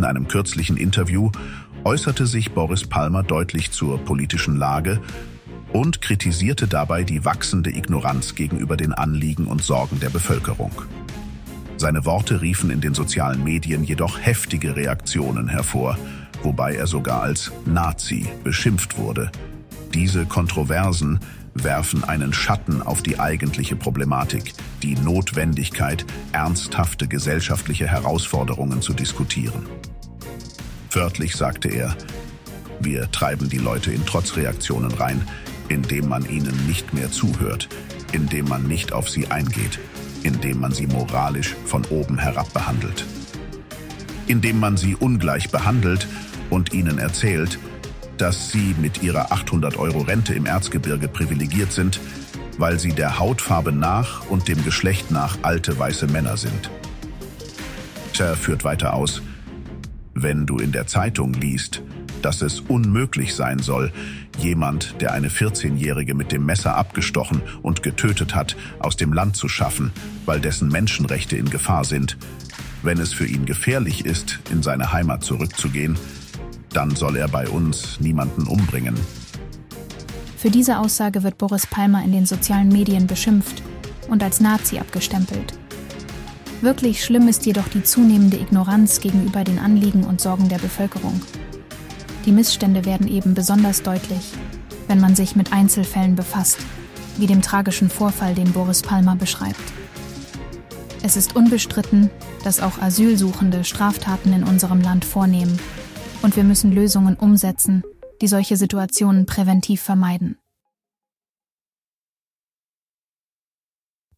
In einem kürzlichen Interview äußerte sich Boris Palmer deutlich zur politischen Lage und kritisierte dabei die wachsende Ignoranz gegenüber den Anliegen und Sorgen der Bevölkerung. Seine Worte riefen in den sozialen Medien jedoch heftige Reaktionen hervor, wobei er sogar als Nazi beschimpft wurde. Diese Kontroversen werfen einen Schatten auf die eigentliche Problematik, die Notwendigkeit, ernsthafte gesellschaftliche Herausforderungen zu diskutieren. Wörtlich sagte er, wir treiben die Leute in Trotzreaktionen rein, indem man ihnen nicht mehr zuhört, indem man nicht auf sie eingeht, indem man sie moralisch von oben herab behandelt. Indem man sie ungleich behandelt und ihnen erzählt, dass sie mit ihrer 800 Euro Rente im Erzgebirge privilegiert sind, weil sie der Hautfarbe nach und dem Geschlecht nach alte weiße Männer sind. Sir führt weiter aus, wenn du in der Zeitung liest, dass es unmöglich sein soll, jemand, der eine 14-Jährige mit dem Messer abgestochen und getötet hat, aus dem Land zu schaffen, weil dessen Menschenrechte in Gefahr sind. Wenn es für ihn gefährlich ist, in seine Heimat zurückzugehen, dann soll er bei uns niemanden umbringen. Für diese Aussage wird Boris Palmer in den sozialen Medien beschimpft und als Nazi abgestempelt. Wirklich schlimm ist jedoch die zunehmende Ignoranz gegenüber den Anliegen und Sorgen der Bevölkerung. Die Missstände werden eben besonders deutlich, wenn man sich mit Einzelfällen befasst, wie dem tragischen Vorfall, den Boris Palmer beschreibt. Es ist unbestritten, dass auch Asylsuchende Straftaten in unserem Land vornehmen und wir müssen Lösungen umsetzen, die solche Situationen präventiv vermeiden.